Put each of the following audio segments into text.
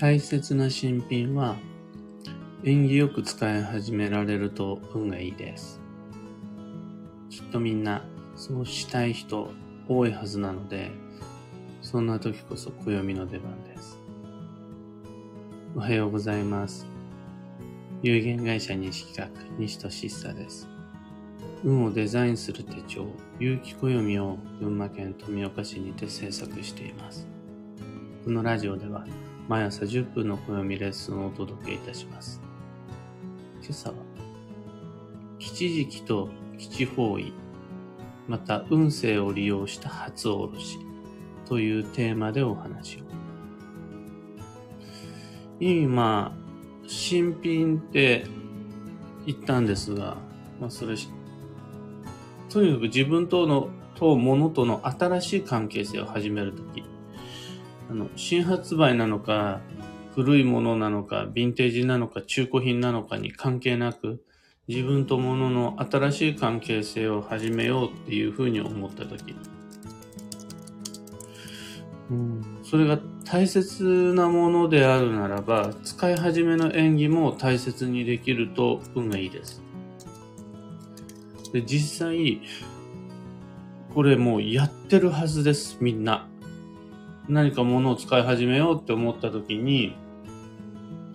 大切な新品は縁起よく使い始められると運がいいです。きっとみんなそうしたい人多いはずなので、そんな時こそ暦の出番です。おはようございます。有限会社西企画、西俊久です。運をデザインする手帳、有機暦を群馬県富岡市にて制作しています。このラジオでは毎朝10分の暦レッスンをお届けいたします。今朝は、吉時期と吉方位、また運勢を利用した初おろしというテーマでお話を。今、新品って言ったんですが、まあそれ、とにかく自分との、と物との新しい関係性を始めるとき、あの、新発売なのか、古いものなのか、ヴィンテージなのか、中古品なのかに関係なく、自分と物の新しい関係性を始めようっていうふうに思ったとき、うん、それが大切なものであるならば、使い始めの演技も大切にできると運がいいです。で、実際、これもうやってるはずです、みんな。何か物を使い始めようって思った時に、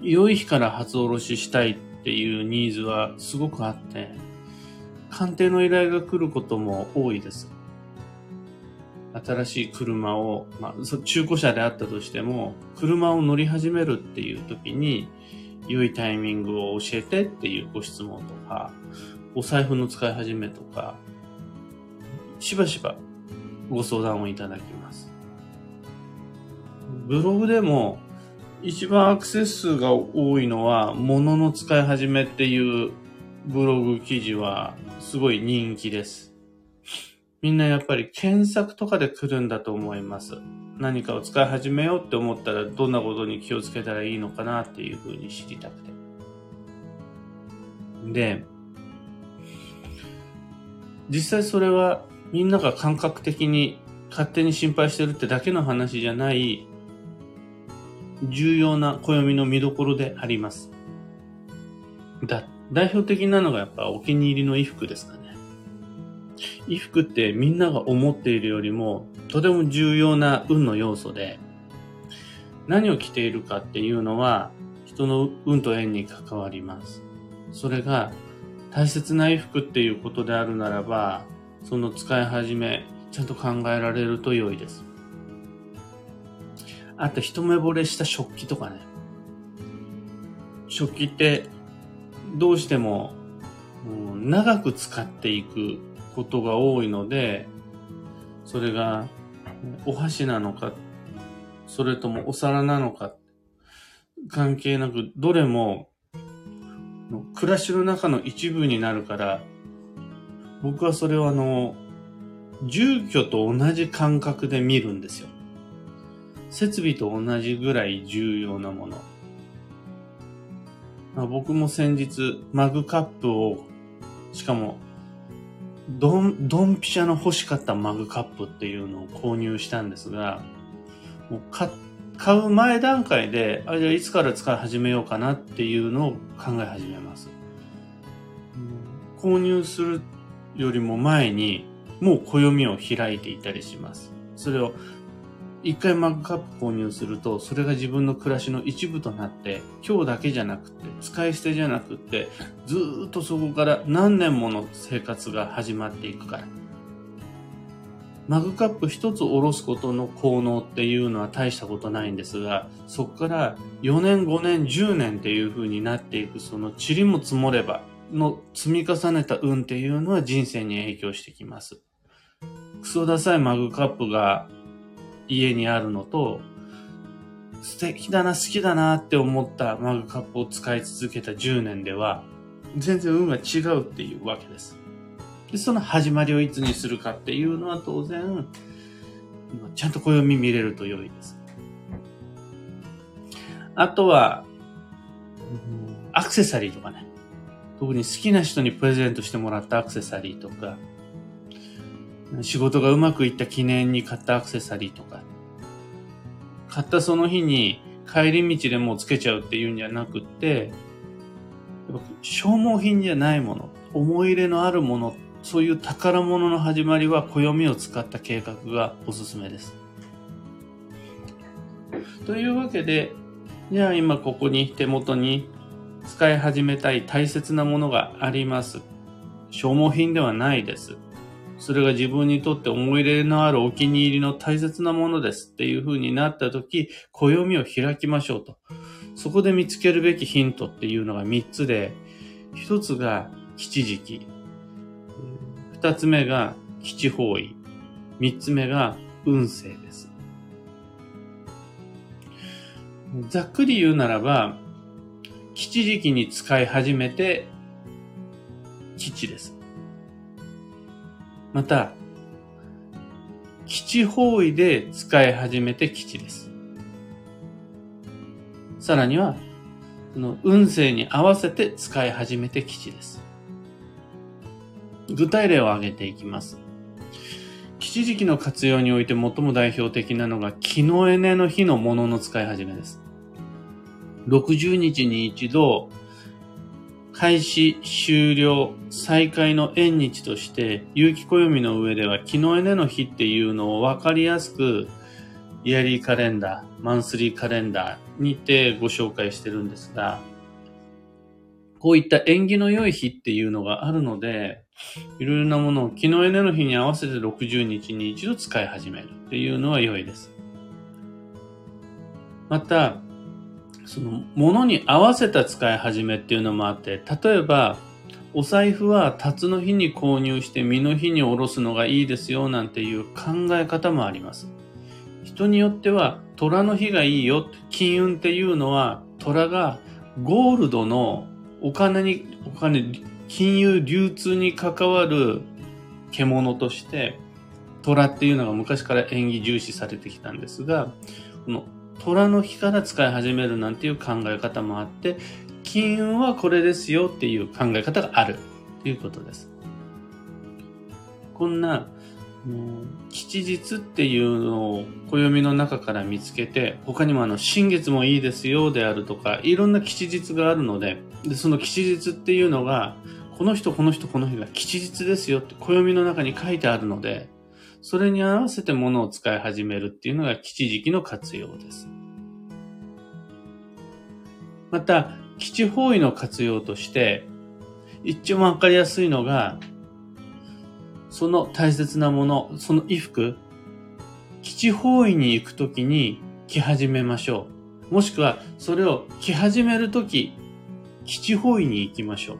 良い日から初おろししたいっていうニーズはすごくあって、鑑定の依頼が来ることも多いです。新しい車を、まあ、中古車であったとしても、車を乗り始めるっていう時に、良いタイミングを教えてっていうご質問とか、お財布の使い始めとか、しばしばご相談をいただきます。ブログでも一番アクセス数が多いのは、物の使い始めっていうブログ記事はすごい人気です。みんなやっぱり検索とかで来るんだと思います。何かを使い始めようって思ったらどんなことに気をつけたらいいのかなっていうふうに知りたくて。で、実際それはみんなが感覚的に勝手に心配してるってだけの話じゃない重要な暦の見どころであります。だ、代表的なのがやっぱお気に入りの衣服ですかね。衣服ってみんなが思っているよりもとても重要な運の要素で、何を着ているかっていうのは人の運と縁に関わります。それが大切な衣服っていうことであるならば、その使い始め、ちゃんと考えられると良いです。あと一目惚れした食器とかね。食器ってどうしても、うん、長く使っていくことが多いので、それがお箸なのか、それともお皿なのか、関係なく、どれも暮らしの中の一部になるから、僕はそれをあの、住居と同じ感覚で見るんですよ。設備と同じぐらい重要なもの。まあ、僕も先日、マグカップを、しかも、ドン、ドンピシャの欲しかったマグカップっていうのを購入したんですが、もう買買う前段階で、あ、じゃあいつから使い始めようかなっていうのを考え始めます。購入するよりも前に、もう暦を開いていたりします。それを一回マグカップ購入すると、それが自分の暮らしの一部となって、今日だけじゃなくて、使い捨てじゃなくて、ずっとそこから何年もの生活が始まっていくから。マグカップ一つ下ろすことの効能っていうのは大したことないんですが、そこから4年、5年、10年っていう風になっていく、その塵も積もればの積み重ねた運っていうのは人生に影響してきます。クソダサいマグカップが家にあるのと、素敵だな、好きだなって思ったマグカップを使い続けた10年では、全然運が違うっていうわけです。で、その始まりをいつにするかっていうのは当然、ちゃんと暦見れると良いです。あとは、アクセサリーとかね。特に好きな人にプレゼントしてもらったアクセサリーとか、仕事がうまくいった記念に買ったアクセサリーとか、買ったその日に帰り道でもうつけちゃうっていうんじゃなくって、消耗品じゃないもの、思い入れのあるもの、そういう宝物の始まりは暦を使った計画がおすすめです。というわけで、じゃあ今ここに手元に使い始めたい大切なものがあります。消耗品ではないです。それが自分にとって思い入れのあるお気に入りの大切なものですっていう風になった時、暦を開きましょうと。そこで見つけるべきヒントっていうのが3つで、1つが吉時期、2つ目が吉方位、3つ目が運勢です。ざっくり言うならば、吉時期に使い始めて吉です。また、基地方位で使い始めて基地です。さらには、その運勢に合わせて使い始めて基地です。具体例を挙げていきます。基地時期の活用において最も代表的なのが、木のエネの日のものの使い始めです。60日に一度、開始、終了、再開の縁日として、有機暦の上では、昨日ねの日っていうのを分かりやすく、イヤリーカレンダー、マンスリーカレンダーにてご紹介してるんですが、こういった縁起の良い日っていうのがあるので、いろいろなものを昨日ねの日に合わせて60日に一度使い始めるっていうのは良いです。また、その、物に合わせた使い始めっていうのもあって、例えば、お財布は辰の日に購入して身の日に下ろすのがいいですよなんていう考え方もあります。人によっては虎の日がいいよ。金運っていうのは虎がゴールドのお金に、お金、金融流通に関わる獣として虎っていうのが昔から縁起重視されてきたんですが、この虎の日から使い始めるなんていう考え方もあって、金運はこれですよっていう考え方があるということです。こんな、吉日っていうのを暦の中から見つけて、他にもあの、新月もいいですよであるとか、いろんな吉日があるので、でその吉日っていうのが、この人、この人、この日が吉日ですよって暦の中に書いてあるので、それに合わせて物を使い始めるっていうのが吉時期の活用です。また、基地方位の活用として、一番わかりやすいのが、その大切なもの、その衣服、基地方位に行くときに着始めましょう。もしくは、それを着始めるとき、基地方位に行きましょう。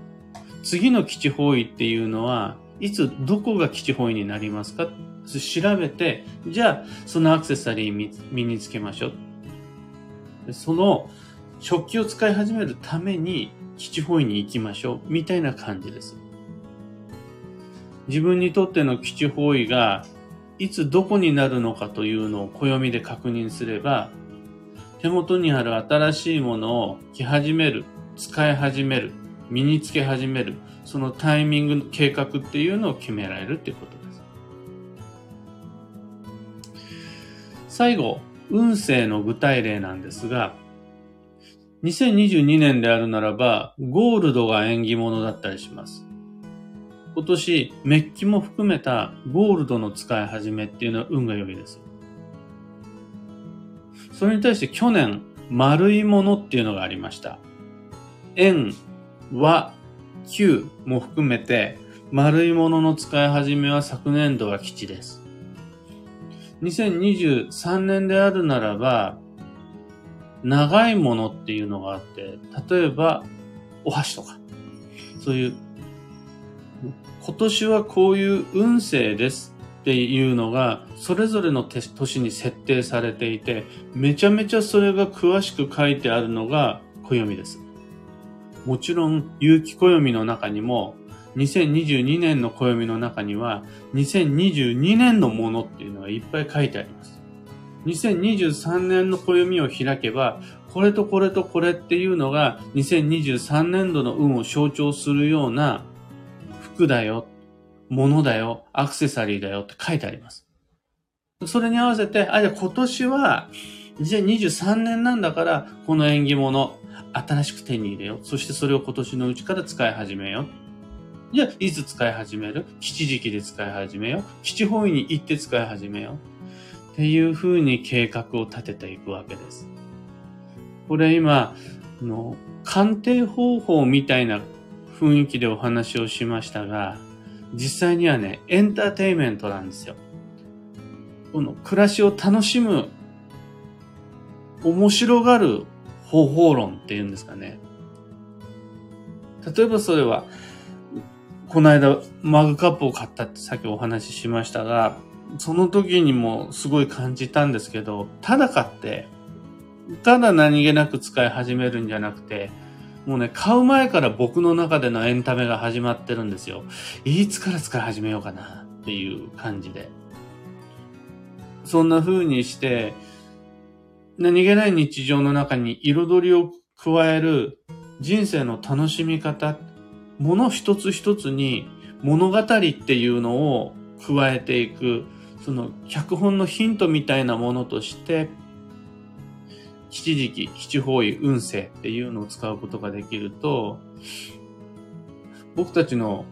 次の基地方位っていうのは、いつどこが基地方位になりますか調べて、じゃあ、そのアクセサリー身につけましょう。その食器を使い始めるために基地方位に行きましょう。みたいな感じです。自分にとっての基地方位がいつどこになるのかというのを暦で確認すれば、手元にある新しいものを着始める、使い始める、身につけ始める、そのタイミング、計画っていうのを決められるっていうこと最後、運勢の具体例なんですが、2022年であるならば、ゴールドが縁起物だったりします。今年、メッキも含めたゴールドの使い始めっていうのは運が良いです。それに対して去年、丸いものっていうのがありました。円、和、球も含めて、丸いものの使い始めは昨年度は基地です。2023年であるならば、長いものっていうのがあって、例えば、お箸とか、そういう、今年はこういう運勢ですっていうのが、それぞれの年に設定されていて、めちゃめちゃそれが詳しく書いてあるのが暦です。もちろん、有機暦の中にも、2022年の暦の中には、2022年のものっていうのがいっぱい書いてあります。2023年の暦を開けば、これとこれとこれっていうのが2023年度の運を象徴するような服だよ、物だよ、アクセサリーだよって書いてあります。それに合わせて、あ、じゃ今年は2023年なんだから、この縁起物、新しく手に入れよう。そしてそれを今年のうちから使い始めよう。じゃあ、いつ使い始める？吉時期で使い始めよう？吉方位に行って使い始めよう？っていう風に計画を立てていくわけです。これ今、あの鑑定方法みたいな雰囲気でお話をしましたが、実際にはね、エンターテイメントなんですよ。この暮らしを楽しむ、面白がる方法論っていうんですかね。例えばそれは、この間マグカップを買ったってさっきお話ししましたが、その時にもすごい感じたんですけど、ただ買って、ただ何気なく使い始めるんじゃなくて、もうね、買う前から僕の中でのエンタメが始まってるんですよ。いつから使い始めようかなっていう感じで。そんな風にして、何気ない日常の中に彩りを加える人生の楽しみ方、もの一つ一つに物語っていうのを加えていく、その脚本のヒントみたいなものとして、七時期、七方位、運勢っていうのを使うことができると、僕たちの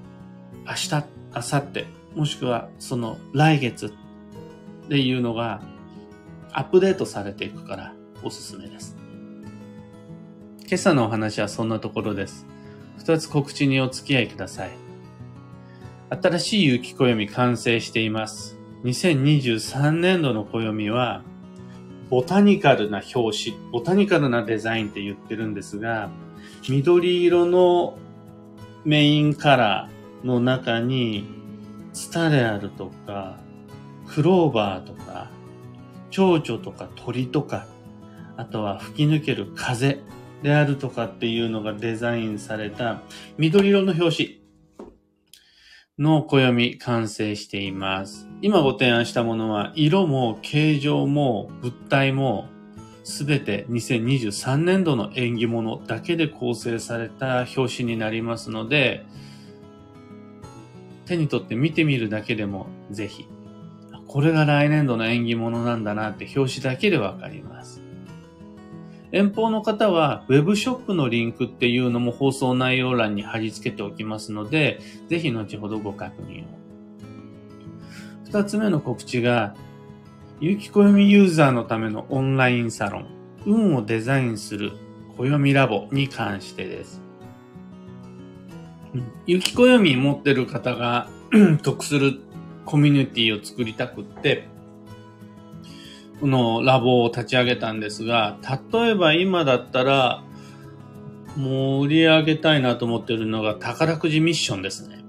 明日、明後日、もしくはその来月っていうのがアップデートされていくからおすすめです。今朝のお話はそんなところです。二つ告知にお付き合いください。新しい雪暦完成しています。2023年度の暦は、ボタニカルな表紙、ボタニカルなデザインって言ってるんですが、緑色のメインカラーの中に、ツタであるとか、クローバーとか、蝶々とか鳥とか、あとは吹き抜ける風であるとかっていうのがデザインされた緑色の表紙の暦完成しています。今ご提案したものは色も形状も物体もすべて2023年度の縁起物だけで構成された表紙になりますので、手に取って見てみるだけでもぜひこれが来年度の縁起物なんだなって表紙だけでわかります。遠方の方は Web ショップのリンクっていうのも放送内容欄に貼り付けておきますので、ぜひ後ほどご確認を。二つ目の告知が、有機暦ユーザーのためのオンラインサロン、運をデザインする暦ラボに関してです。有機暦持ってる方が 得するコミュニティを作りたくって、のラボを立ち上げたんですが、例えば今だったら、もう売り上げたいなと思ってるのが宝くじミッションですね。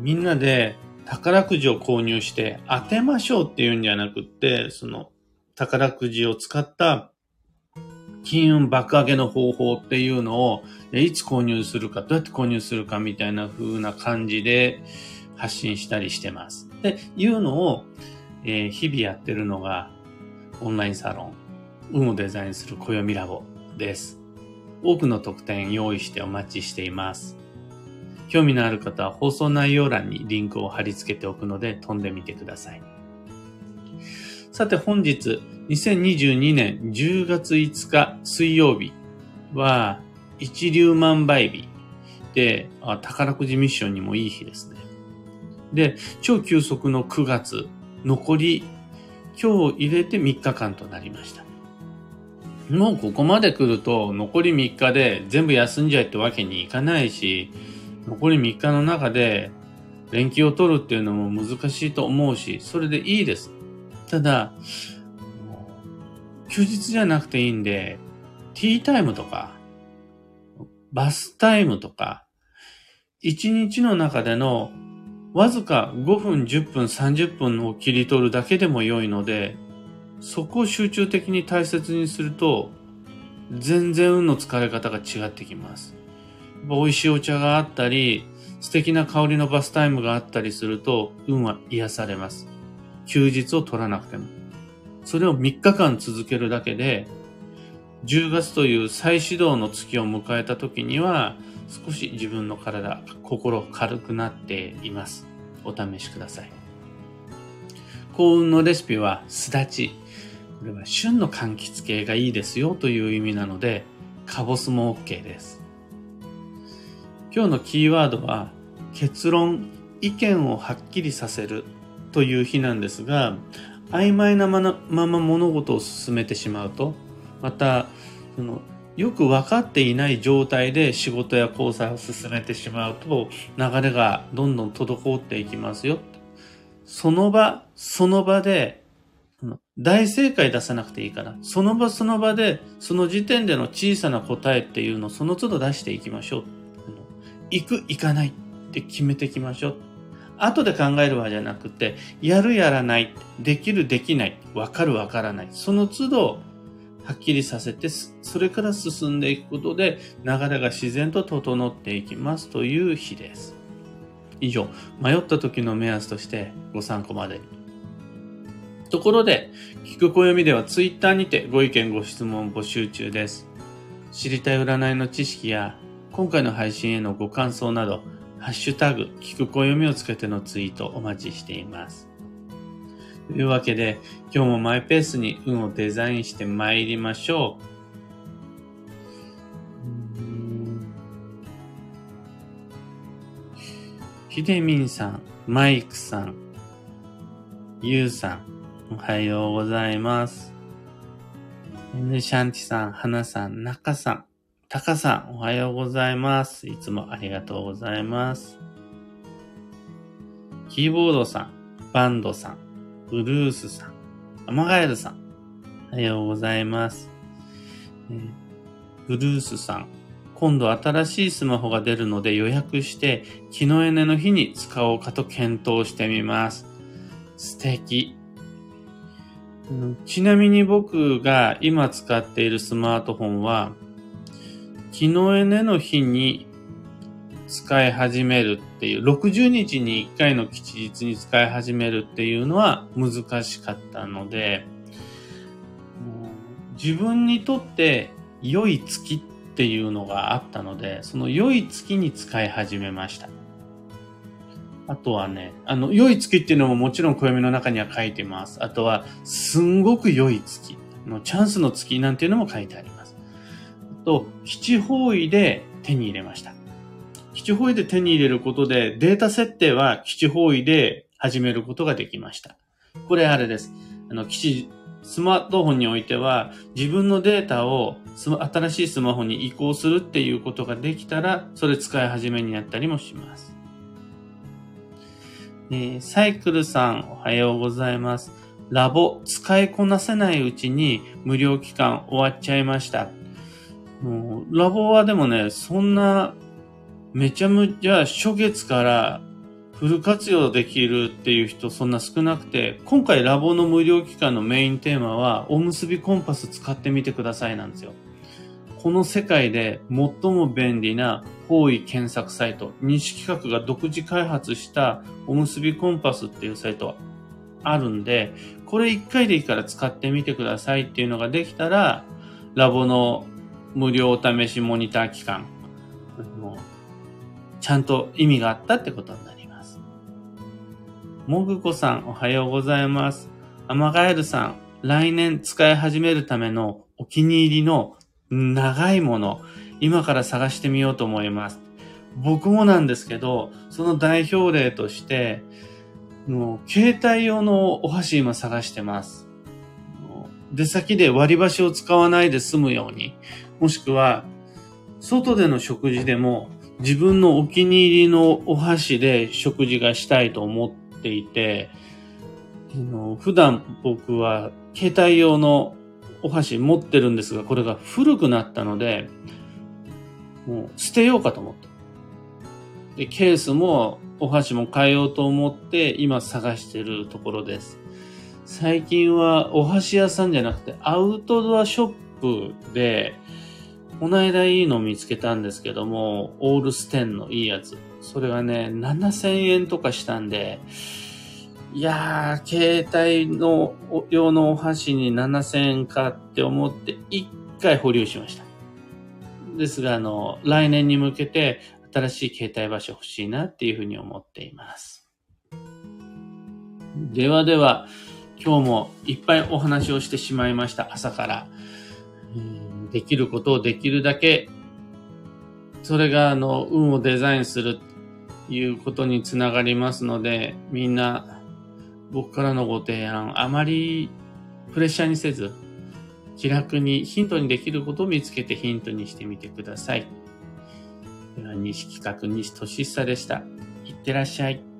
みんなで宝くじを購入して当てましょうっていうんじゃなくって、その宝くじを使った金運爆上げの方法っていうのを、いつ購入するか、どうやって購入するかみたいな風な感じで、発信したりしてます。で、いうのを、えー、日々やってるのが、オンラインサロン、運をデザインする暦ラボです。多くの特典用意してお待ちしています。興味のある方は放送内容欄にリンクを貼り付けておくので飛んでみてください。さて本日、2022年10月5日水曜日は一粒万倍日で宝くじミッションにもいい日ですね。で、超急速の9月、残り、今日入れて3日間となりました。もうここまで来ると、残り3日で全部休んじゃいってわけにいかないし、残り3日の中で連休を取るっていうのも難しいと思うし、それでいいです。ただ、休日じゃなくていいんで、ティータイムとか、バスタイムとか、一日の中でのわずか5分、10分、30分を切り取るだけでも良いので、そこを集中的に大切にすると、全然運の疲れ方が違ってきます。美味しいお茶があったり、素敵な香りのバスタイムがあったりすると、運は癒されます。休日を取らなくても。それを3日間続けるだけで、10月という再始動の月を迎えた時には、少し自分の体、心軽くなっています。お試しください。幸運のレシピはすだち。これは旬の柑橘系がいいですよという意味なので、カボスも OK です。今日のキーワードは、結論、意見をはっきりさせるという日なんですが、曖昧なまま物事を進めてしまうと、また、そのよく分かっていない状態で仕事や交際を進めてしまうと流れがどんどん滞っていきますよ。その場、その場で大正解出さなくていいから、その場その場でその時点での小さな答えっていうのをその都度出していきましょう。行く、行かないって決めていきましょう。後で考えるわじゃなくて、やるやらない、できるできない、わかるわからない。その都度はっきりさせて、それから進んでいくことで流れが自然と整っていきますという日です。以上、迷った時の目安としてご参考までに。ところで、聞く暦ではツイッターにてご意見ご質問募集中です。知りたい占いの知識や、今回の配信へのご感想など、ハッシュタグ、聞く暦をつけてのツイートお待ちしています。というわけで、今日もマイペースに運をデザインして参りましょう。ひでみんさん、マイクさん、ゆうさん、おはようございます。ね、シャンティさん、はなさん、なかさん、たかさん、おはようございます。いつもありがとうございます。キーボードさん、バンドさん、ブルースさん、アマガエルさん、おはようございます。えー、ブルースさん、今度新しいスマホが出るので予約して、木のエネの日に使おうかと検討してみます。素敵。ちなみに僕が今使っているスマートフォンは、木のエネの日に使い始めるっていう、60日に1回の吉日に使い始めるっていうのは難しかったので、自分にとって良い月っていうのがあったので、その良い月に使い始めました。あとはね、あの、良い月っていうのももちろん暦の中には書いてます。あとは、すんごく良い月のチャンスの月なんていうのも書いてあります。あと、七方位で手に入れました。基地方位で手に入れることで、データ設定は基地方位で始めることができました。これあれです。あの、基地、スマートフォンにおいては、自分のデータを新しいスマホに移行するっていうことができたら、それ使い始めになったりもします。え、サイクルさん、おはようございます。ラボ、使いこなせないうちに無料期間終わっちゃいました。もうラボはでもね、そんなめちゃめちゃ初月からフル活用できるっていう人そんな少なくて、今回ラボの無料期間のメインテーマは、おむすびコンパス使ってみてくださいなんですよ。この世界で最も便利な方位検索サイト、西企画が独自開発したおむすびコンパスっていうサイトあるんで、これ1回でいいから使ってみてくださいっていうのができたら、ラボの無料お試しモニター期間、ちゃんと意味があったってことになります。もぐこさん、おはようございます。アマガエルさん、来年使い始めるためのお気に入りの長いもの、今から探してみようと思います。僕もなんですけど、その代表例として、もう携帯用のお箸今探してます。出先で割り箸を使わないで済むように、もしくは、外での食事でも自分のお気に入りのお箸で食事がしたいと思っていて、普段僕は携帯用のお箸持ってるんですが、これが古くなったので、もう捨てようかと思って。で、ケースもお箸も変えようと思って今探してるところです。最近はお箸屋さんじゃなくてアウトドアショップでこの間いいの見つけたんですけども、オールステンのいいやつ。それがね、7000円とかしたんで、いやー、携帯の用のお箸に7000円かって思って一回保留しました。ですが、あの、来年に向けて新しい携帯場所欲しいなっていうふうに思っています。ではでは、今日もいっぱいお話をしてしまいました、朝から。できることをできるだけ、それがあの、運をデザインするいうことにつながりますので、みんな僕からのご提案、あまりプレッシャーにせず、気楽にヒントにできることを見つけてヒントにしてみてください。では、西企画西俊久でした。いってらっしゃい。